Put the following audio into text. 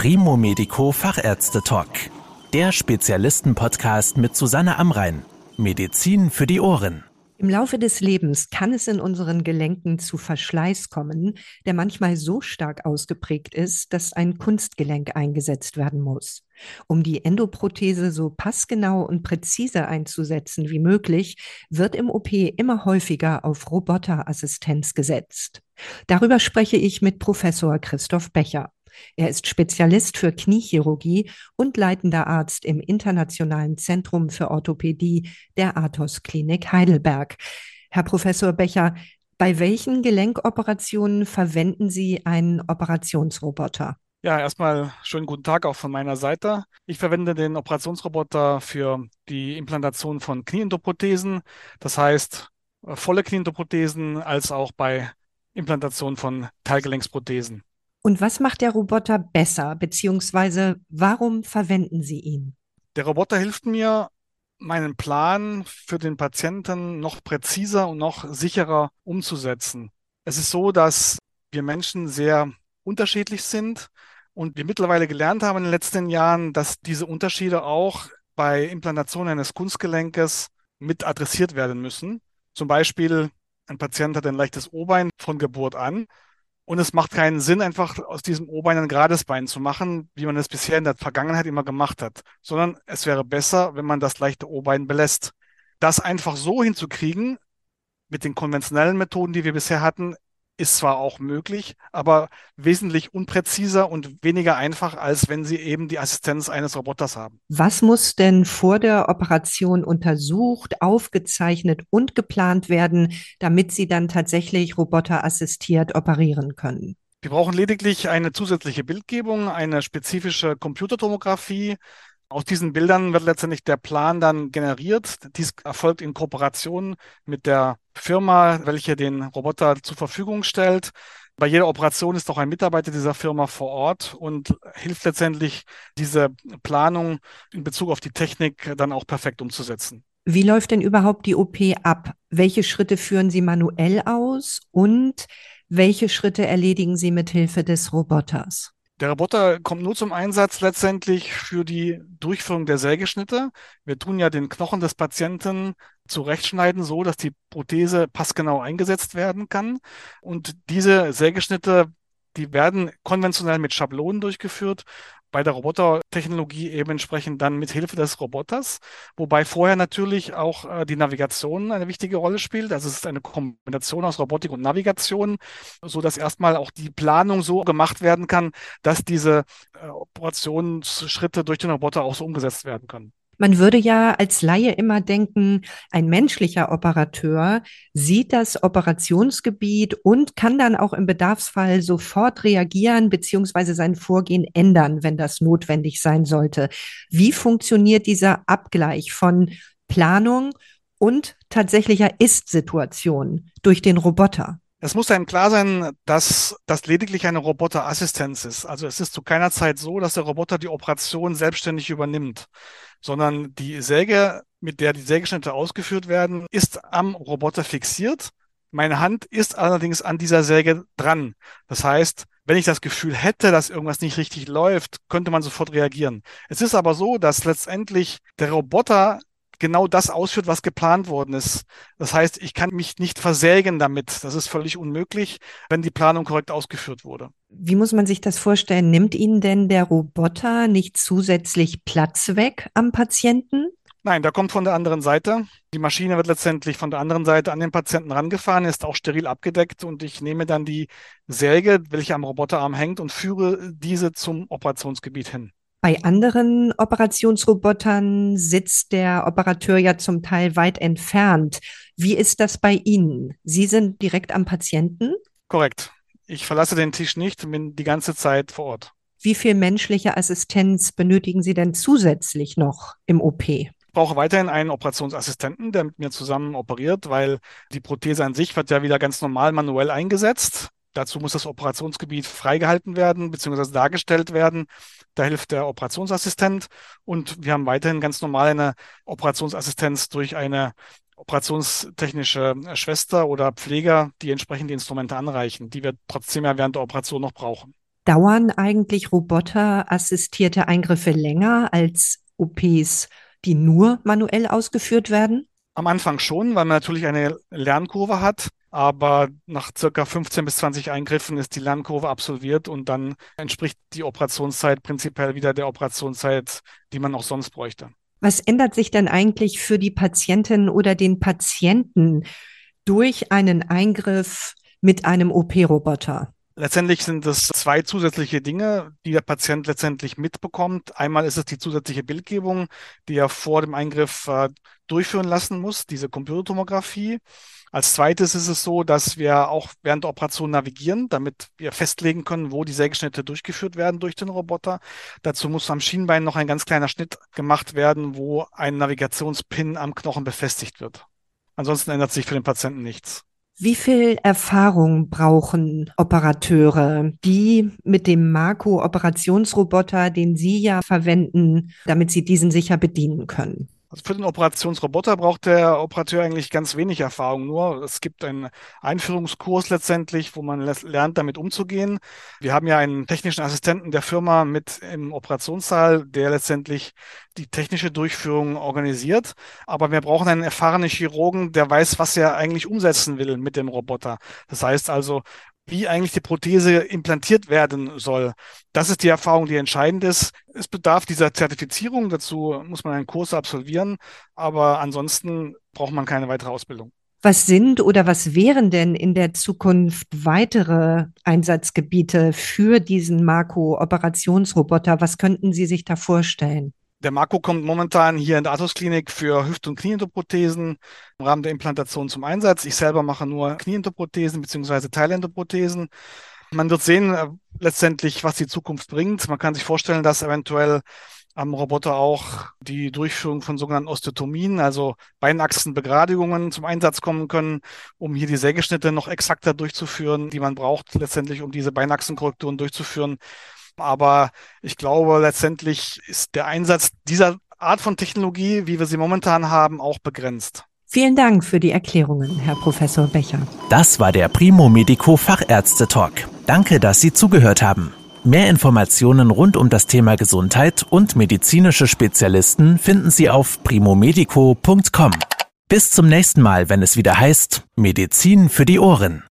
Primo Medico Fachärzte Talk. Der Spezialisten-Podcast mit Susanne Amrein. Medizin für die Ohren. Im Laufe des Lebens kann es in unseren Gelenken zu Verschleiß kommen, der manchmal so stark ausgeprägt ist, dass ein Kunstgelenk eingesetzt werden muss. Um die Endoprothese so passgenau und präzise einzusetzen wie möglich, wird im OP immer häufiger auf Roboterassistenz gesetzt. Darüber spreche ich mit Professor Christoph Becher. Er ist Spezialist für Kniechirurgie und leitender Arzt im Internationalen Zentrum für Orthopädie der Athos Klinik Heidelberg. Herr Professor Becher, bei welchen Gelenkoperationen verwenden Sie einen Operationsroboter? Ja, erstmal schönen guten Tag auch von meiner Seite. Ich verwende den Operationsroboter für die Implantation von Knieendoprothesen, das heißt äh, volle Knieendoprothesen als auch bei Implantation von Teilgelenksprothesen. Und was macht der Roboter besser, beziehungsweise warum verwenden Sie ihn? Der Roboter hilft mir, meinen Plan für den Patienten noch präziser und noch sicherer umzusetzen. Es ist so, dass wir Menschen sehr unterschiedlich sind und wir mittlerweile gelernt haben in den letzten Jahren, dass diese Unterschiede auch bei Implantation eines Kunstgelenkes mit adressiert werden müssen. Zum Beispiel, ein Patient hat ein leichtes O-Bein von Geburt an und es macht keinen Sinn, einfach aus diesem O-Bein ein gerades Bein zu machen, wie man es bisher in der Vergangenheit immer gemacht hat, sondern es wäre besser, wenn man das leichte O-Bein belässt. Das einfach so hinzukriegen, mit den konventionellen Methoden, die wir bisher hatten, ist zwar auch möglich, aber wesentlich unpräziser und weniger einfach, als wenn Sie eben die Assistenz eines Roboters haben. Was muss denn vor der Operation untersucht, aufgezeichnet und geplant werden, damit Sie dann tatsächlich roboterassistiert operieren können? Wir brauchen lediglich eine zusätzliche Bildgebung, eine spezifische Computertomographie, aus diesen Bildern wird letztendlich der Plan dann generiert. Dies erfolgt in Kooperation mit der Firma, welche den Roboter zur Verfügung stellt. Bei jeder Operation ist auch ein Mitarbeiter dieser Firma vor Ort und hilft letztendlich, diese Planung in Bezug auf die Technik dann auch perfekt umzusetzen. Wie läuft denn überhaupt die OP ab? Welche Schritte führen Sie manuell aus und welche Schritte erledigen Sie mit Hilfe des Roboters? Der Roboter kommt nur zum Einsatz letztendlich für die Durchführung der Sägeschnitte. Wir tun ja den Knochen des Patienten zurechtschneiden, so dass die Prothese passgenau eingesetzt werden kann. Und diese Sägeschnitte, die werden konventionell mit Schablonen durchgeführt bei der Robotertechnologie eben entsprechend dann mit Hilfe des Roboters, wobei vorher natürlich auch äh, die Navigation eine wichtige Rolle spielt. Also es ist eine Kombination aus Robotik und Navigation, so dass erstmal auch die Planung so gemacht werden kann, dass diese äh, Operationsschritte durch den Roboter auch so umgesetzt werden können. Man würde ja als Laie immer denken, ein menschlicher Operateur sieht das Operationsgebiet und kann dann auch im Bedarfsfall sofort reagieren beziehungsweise sein Vorgehen ändern, wenn das notwendig sein sollte. Wie funktioniert dieser Abgleich von Planung und tatsächlicher Ist-Situation durch den Roboter? Es muss einem klar sein, dass das lediglich eine Roboterassistenz ist. Also es ist zu keiner Zeit so, dass der Roboter die Operation selbstständig übernimmt, sondern die Säge, mit der die Sägeschnitte ausgeführt werden, ist am Roboter fixiert. Meine Hand ist allerdings an dieser Säge dran. Das heißt, wenn ich das Gefühl hätte, dass irgendwas nicht richtig läuft, könnte man sofort reagieren. Es ist aber so, dass letztendlich der Roboter genau das ausführt, was geplant worden ist. Das heißt, ich kann mich nicht versägen damit. Das ist völlig unmöglich, wenn die Planung korrekt ausgeführt wurde. Wie muss man sich das vorstellen? Nimmt Ihnen denn der Roboter nicht zusätzlich Platz weg am Patienten? Nein, der kommt von der anderen Seite. Die Maschine wird letztendlich von der anderen Seite an den Patienten rangefahren, ist auch steril abgedeckt und ich nehme dann die Säge, welche am Roboterarm hängt und führe diese zum Operationsgebiet hin. Bei anderen Operationsrobotern sitzt der Operateur ja zum Teil weit entfernt. Wie ist das bei Ihnen? Sie sind direkt am Patienten? Korrekt. Ich verlasse den Tisch nicht bin die ganze Zeit vor Ort. Wie viel menschliche Assistenz benötigen Sie denn zusätzlich noch im OP? Ich brauche weiterhin einen Operationsassistenten, der mit mir zusammen operiert, weil die Prothese an sich wird ja wieder ganz normal manuell eingesetzt. Dazu muss das Operationsgebiet freigehalten werden bzw. dargestellt werden. Da hilft der Operationsassistent und wir haben weiterhin ganz normal eine Operationsassistenz durch eine operationstechnische Schwester oder Pfleger, die entsprechend die Instrumente anreichen, die wir trotzdem ja während der Operation noch brauchen. Dauern eigentlich roboterassistierte Eingriffe länger als OPs, die nur manuell ausgeführt werden? Am Anfang schon, weil man natürlich eine Lernkurve hat. Aber nach circa 15 bis 20 Eingriffen ist die Lernkurve absolviert und dann entspricht die Operationszeit prinzipiell wieder der Operationszeit, die man auch sonst bräuchte. Was ändert sich denn eigentlich für die Patientin oder den Patienten durch einen Eingriff mit einem OP-Roboter? Letztendlich sind es zwei zusätzliche Dinge, die der Patient letztendlich mitbekommt. Einmal ist es die zusätzliche Bildgebung, die er vor dem Eingriff äh, durchführen lassen muss, diese Computertomographie. Als zweites ist es so, dass wir auch während der Operation navigieren, damit wir festlegen können, wo die Sägeschnitte durchgeführt werden durch den Roboter. Dazu muss am Schienbein noch ein ganz kleiner Schnitt gemacht werden, wo ein Navigationspin am Knochen befestigt wird. Ansonsten ändert sich für den Patienten nichts. Wie viel Erfahrung brauchen Operateure, die mit dem Marco-Operationsroboter, den Sie ja verwenden, damit sie diesen sicher bedienen können? Also für den Operationsroboter braucht der Operateur eigentlich ganz wenig Erfahrung. Nur es gibt einen Einführungskurs letztendlich, wo man lernt, damit umzugehen. Wir haben ja einen technischen Assistenten der Firma mit im Operationssaal, der letztendlich die technische Durchführung organisiert. Aber wir brauchen einen erfahrenen Chirurgen, der weiß, was er eigentlich umsetzen will mit dem Roboter. Das heißt also, wie eigentlich die Prothese implantiert werden soll. Das ist die Erfahrung, die entscheidend ist. Es bedarf dieser Zertifizierung. Dazu muss man einen Kurs absolvieren. Aber ansonsten braucht man keine weitere Ausbildung. Was sind oder was wären denn in der Zukunft weitere Einsatzgebiete für diesen Marco-Operationsroboter? Was könnten Sie sich da vorstellen? Der Marco kommt momentan hier in der Athos-Klinik für Hüft- und Knieendoprothesen im Rahmen der Implantation zum Einsatz. Ich selber mache nur Knieendoprothesen bzw. Teilendoprothesen. Man wird sehen, äh, letztendlich, was die Zukunft bringt. Man kann sich vorstellen, dass eventuell am Roboter auch die Durchführung von sogenannten Osteotomien, also Beinachsenbegradigungen zum Einsatz kommen können, um hier die Sägeschnitte noch exakter durchzuführen, die man braucht letztendlich, um diese Beinachsenkorrekturen durchzuführen. Aber ich glaube, letztendlich ist der Einsatz dieser Art von Technologie, wie wir sie momentan haben, auch begrenzt. Vielen Dank für die Erklärungen, Herr Professor Becher. Das war der Primo Medico Fachärzte Talk. Danke, dass Sie zugehört haben. Mehr Informationen rund um das Thema Gesundheit und medizinische Spezialisten finden Sie auf primomedico.com. Bis zum nächsten Mal, wenn es wieder heißt Medizin für die Ohren.